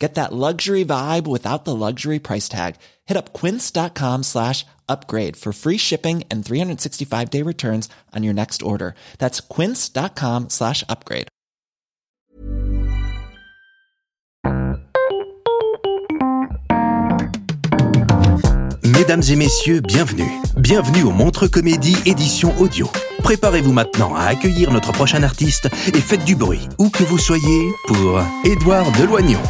Get that luxury vibe without the luxury price tag. Hit up quince.com slash upgrade for free shipping and 365 day returns on your next order. That's quince.com slash upgrade. Mesdames et messieurs, bienvenue. Bienvenue au Montre Comédie édition audio. Préparez-vous maintenant à accueillir notre prochain artiste et faites du bruit, où que vous soyez, pour Édouard Deloignon.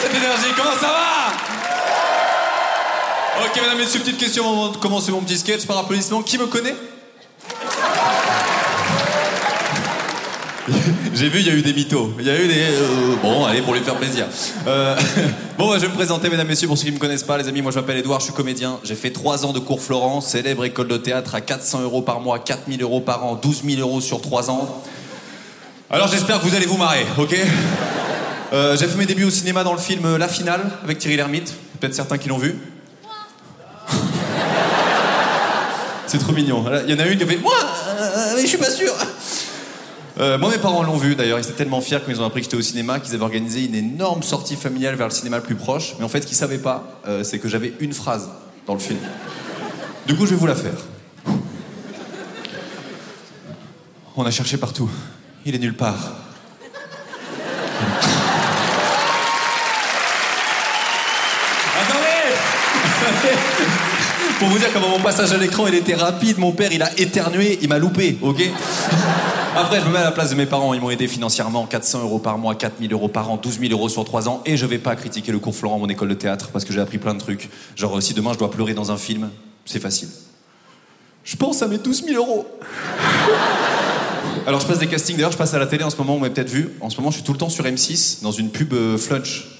Cette énergie. Comment ça va Ok, mesdames messieurs, petite question avant de commencer mon petit sketch par applaudissement. Qui me connaît J'ai vu, il y a eu des mythos. Il y a eu des. euh, bon, allez, pour lui faire plaisir. Euh, bon, bah, je vais me présenter, mesdames messieurs, pour ceux qui ne me connaissent pas, les amis. Moi, je m'appelle Edouard, je suis comédien. J'ai fait 3 ans de cours Florent, célèbre école de théâtre à 400 euros par mois, 4000 euros par an, 12 000 euros sur 3 ans. Alors, j'espère que vous allez vous marrer, ok? Euh, J'ai fait mes débuts au cinéma dans le film La Finale avec Thierry Lhermitte. Peut-être certains qui l'ont vu. C'est trop mignon. Il y en a une qui a fait Moi, euh, mais je suis pas sûr. Euh, moi, mes parents l'ont vu d'ailleurs. Ils étaient tellement fiers quand ils ont appris que j'étais au cinéma qu'ils avaient organisé une énorme sortie familiale vers le cinéma le plus proche. Mais en fait, ce qu'ils savaient pas, euh, c'est que j'avais une phrase dans le film. Du coup, je vais vous la faire. On a cherché partout. Il est nulle part. Attendez Pour vous dire comment mon passage à l'écran il était rapide, mon père il a éternué, il m'a loupé, ok Après je me mets à la place de mes parents, ils m'ont aidé financièrement, 400 euros par mois, 4000 euros par an, 12 000 euros sur 3 ans, et je vais pas critiquer le cours Florent, mon école de théâtre, parce que j'ai appris plein de trucs. Genre si demain je dois pleurer dans un film, c'est facile. Je pense à mes 12 000 euros alors je passe des castings, d'ailleurs je passe à la télé en ce moment, vous m'avez peut-être vu. En ce moment je suis tout le temps sur M6 dans une pub euh, Flunch.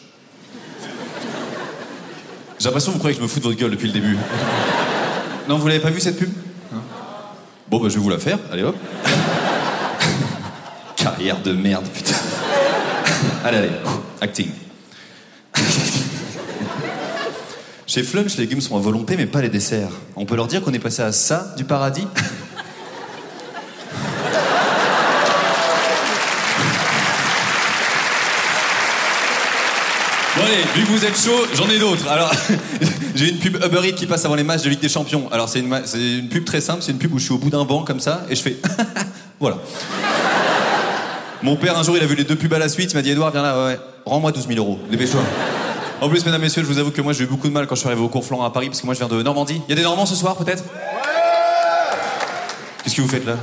J'ai l'impression que vous croyez que je me fous de votre gueule depuis le début. Non, vous l'avez pas vu cette pub? Hein? Bon bah je vais vous la faire, allez hop. Carrière de merde, putain. allez, allez, acting. Chez Flunch, les légumes sont à volonté, mais pas les desserts. On peut leur dire qu'on est passé à ça du paradis? Allez, vu que vous êtes chaud, j'en ai d'autres. Alors, j'ai une pub Uber Eats qui passe avant les matchs de Ligue des Champions. Alors c'est une, ma- c'est une pub très simple, c'est une pub où je suis au bout d'un banc comme ça et je fais voilà. Mon père un jour il a vu les deux pubs à la suite, il m'a dit Edouard viens là, ouais, ouais. rends-moi 12 000 euros, dépêche-toi. En plus, mesdames, messieurs, je vous avoue que moi j'ai eu beaucoup de mal quand je suis arrivé au cours Florent à Paris parce que moi je viens de Normandie. Il y a des Normands ce soir peut-être? Qu'est-ce que vous faites là?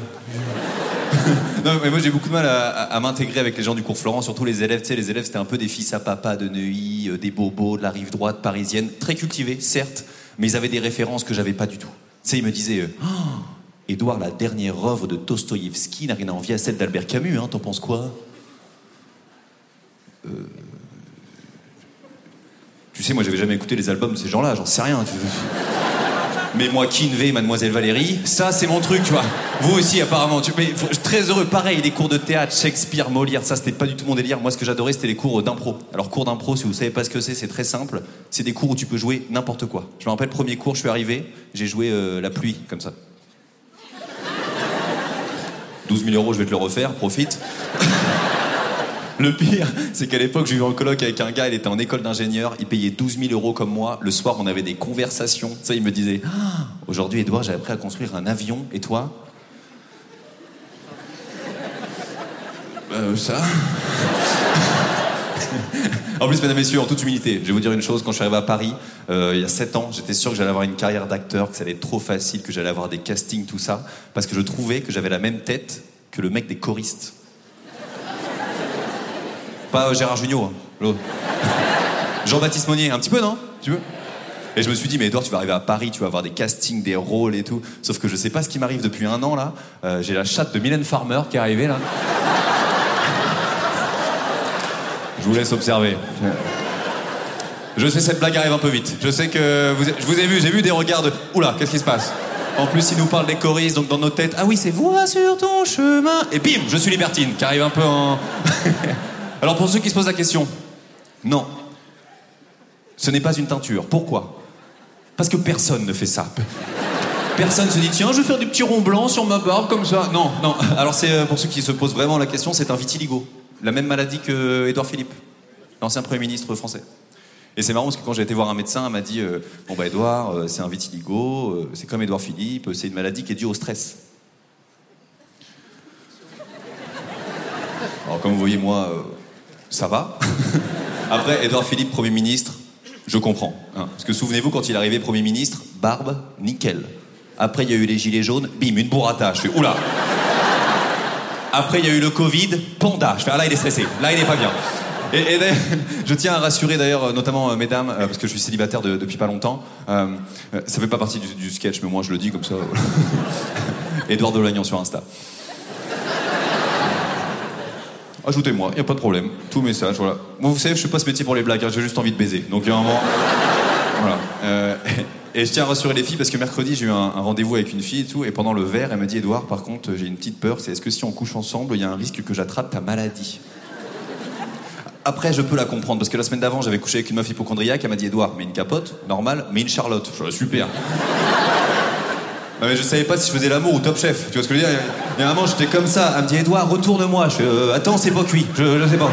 non, mais moi j'ai beaucoup de mal à, m'intégrer avec les gens du cours Florent, surtout les élèves. Tu sais, les élèves c'était un peu des fils à papa de Neuilly, euh, des bobos de la rive droite parisienne, très cultivés, certes, mais ils avaient des références que j'avais pas du tout. Tu sais, ils me disaient euh, Oh, la dernière œuvre de Dostoïevski n'a rien à envier à celle d'Albert Camus, hein, t'en penses quoi? Euh, Tu sais, moi j'avais jamais écouté les albums de ces gens-là, j'en sais rien. Mais moi, Kinvey, Mademoiselle Valérie, ça c'est mon truc, tu vois. Vous aussi, apparemment. Tu, mais, très heureux. Pareil, les cours de théâtre, Shakespeare, Molière, ça c'était pas du tout mon délire. Moi, ce que j'adorais, c'était les cours d'impro. Alors, cours d'impro, si vous savez pas ce que c'est, c'est très simple. C'est des cours où tu peux jouer n'importe quoi. Je me rappelle, premier cours, je suis arrivé, j'ai joué euh, la pluie, comme ça. 12 000 euros, je vais te le refaire, profite. Le pire, c'est qu'à l'époque, je vivais en coloc avec un gars, il était en école d'ingénieur, il payait 12 000 euros comme moi. Le soir, on avait des conversations. Ça, il me disait Ah, Aujourd'hui, Edouard, j'ai appris à construire un avion, et toi? Euh, ça? En plus, mesdames, messieurs, en toute humilité, je vais vous dire une chose. Quand je suis arrivé à Paris, euh, il y a 7 ans, j'étais sûr que j'allais avoir une carrière d'acteur, que ça allait être trop facile, que j'allais avoir des castings, tout ça, parce que je trouvais que j'avais la même tête que le mec des choristes. Pas euh, Gérard Jugnot, hein. Jean-Baptiste Monnier, un petit peu, non Tu veux? Et je me suis dit, mais Edouard, tu vas arriver à Paris, tu vas avoir des castings, des rôles et tout. Sauf que je sais pas ce qui m'arrive depuis un an, là. Euh, j'ai la chatte de Mylène Farmer qui est arrivée, là. Je vous laisse observer. Je sais, cette blague arrive un peu vite. Je sais que je vous ai vu, j'ai vu des regards de. Oula, qu'est-ce qui se passe? En plus, il nous parle des choristes, donc dans nos têtes, ah oui, c'est voix sur ton chemin. Et bim, je suis Libertine, qui arrive un peu en. Alors pour ceux qui se posent la question, non. Ce n'est pas une teinture. Pourquoi? Parce que personne ne fait ça. Personne se dit tiens je vais faire des petits ronds blancs sur ma barbe comme ça. Non, non. Alors c'est euh, pour ceux qui se posent vraiment la question, c'est un vitiligo, la même maladie que Édouard Philippe, l'ancien premier ministre français. Et c'est marrant parce que quand j'ai été voir un médecin, il m'a dit euh, bon bah Édouard, euh, c'est un vitiligo, c'est comme Édouard Philippe, c'est une maladie qui est due au stress. Alors comme vous voyez moi, ça va. Après Édouard Philippe, premier ministre, je comprends. Hein. Parce que souvenez-vous, quand il est arrivé Premier ministre, barbe, nickel. Après, il y a eu les gilets jaunes, bim, une bourrata. Je fais, oula Après, il y a eu le Covid, panda. Je fais, ah là, il est stressé. Là, il n'est pas bien. Et, je tiens à rassurer d'ailleurs, euh, notamment euh, mesdames, euh, parce que je suis célibataire depuis pas longtemps. ça fait pas partie du, sketch, mais moi je le dis comme ça. Édouard Delagnon sur Insta. Ajoutez-moi, il a pas de problème. Tout message, voilà. Moi, vous savez, je suis pas ce métier pour les blagues, hein, j'ai juste envie de baiser. Donc, il y a un moment. voilà. Euh, et je tiens à rassurer les filles parce que mercredi, j'ai eu un, rendez-vous avec une fille et tout. Et pendant le verre, elle m'a dit Edouard, par contre, j'ai une petite peur c'est est-ce que si on couche ensemble, il y a un risque que j'attrape ta maladie? Après, je peux la comprendre, parce que la semaine d'avant, j'avais couché avec une meuf hypochondriaque, elle m'a dit Edouard, mais une capote, normal, mais une Charlotte. Je suis super. Non, mais je savais pas si je faisais l'amour ou top chef. Tu vois ce que je veux dire? Il y a un moment, j'étais comme ça. Elle me dit Edouard, retourne-moi. Je euh, Attends, c'est pas cuit. Je, je sais pas.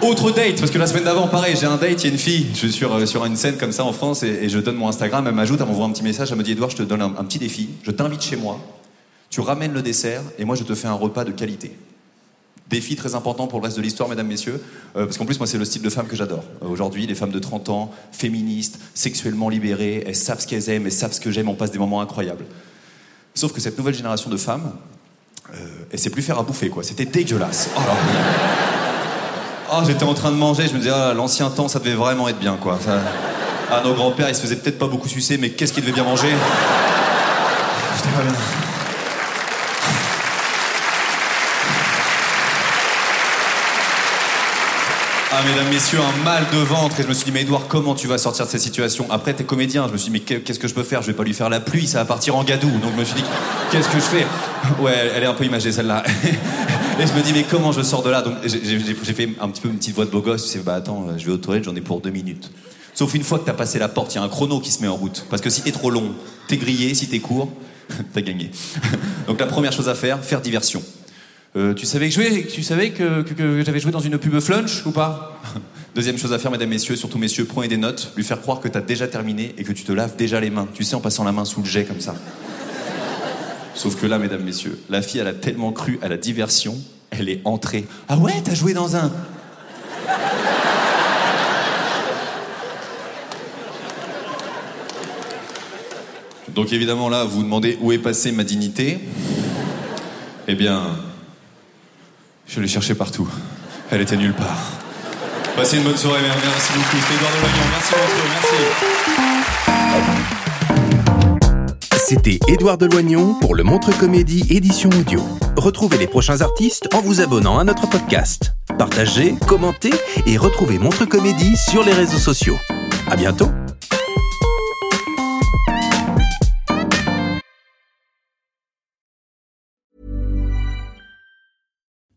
Autre date, parce que la semaine d'avant, pareil, j'ai un date, il y a une fille. Je suis sur, euh, une scène comme ça en France et, je donne mon Instagram. Elle m'ajoute, elle m'envoie un petit message. Elle me dit Edouard, je te donne un petit défi. Je t'invite chez moi. Tu ramènes le dessert et moi, je te fais un repas de qualité. Défi très important pour le reste de l'histoire, mesdames, messieurs, euh, parce qu'en plus, moi, c'est le style de femme que j'adore. Euh, aujourd'hui, les femmes de 30 ans, féministes, sexuellement libérées, elles savent ce qu'elles aiment, elles savent ce que j'aime, on passe des moments incroyables. Sauf que cette nouvelle génération de femmes, euh, elle sait plus faire à bouffer, quoi. C'était dégueulasse. Oh, oh, j'étais en train de manger, je me disais, ah, l'ancien temps, ça devait vraiment être bien, quoi. Ah, nos grands-pères, ils se faisaient peut-être pas beaucoup sucer, mais qu'est-ce qu'ils devaient bien manger J'étais pas bien. Ah, mesdames, messieurs, un mal de ventre. Et je me suis dit, mais Edouard, comment tu vas sortir de cette situation Après, t'es comédien. Je me suis dit, mais qu'est-ce que je peux faire Je vais pas lui faire la pluie, ça va partir en gadou. Donc je me suis dit, qu'est-ce que je fais Ouais, elle est un peu imagée celle-là. Et je me dis, mais comment je sors de là Donc j'ai fait un petit peu une petite voix de beau gosse. Tu sais, bah attends, je vais aux toilettes, j'en ai pour deux minutes. Sauf une fois que t'as passé la porte, il y a un chrono qui se met en route. Parce que si t'es trop long, t'es grillé. Si t'es court, t'as gagné. Donc la première chose à faire, faire diversion. Euh, tu savais, que, tu savais que, j'avais joué dans une pub flunch ou pas? Deuxième chose à faire, mesdames, messieurs, surtout messieurs, prenez des notes, lui faire croire que tu as déjà terminé et que tu te laves déjà les mains. Tu sais, en passant la main sous le jet comme ça. Sauf que là, mesdames, messieurs, la fille, elle a tellement cru à la diversion, elle est entrée. Ah ouais, t'as joué dans un. Donc évidemment là, vous vous demandez où est passée ma dignité. Eh bien, je l'ai cherchée partout. Elle était nulle part. Passez une bonne soirée, merci beaucoup. C'était Edouard Deloignon, merci beaucoup, merci. C'était Édouard Deloignon pour le Montre Comédie édition audio. Retrouvez les prochains artistes en vous abonnant à notre podcast. Partagez, commentez et retrouvez Montre Comédie sur les réseaux sociaux. À bientôt.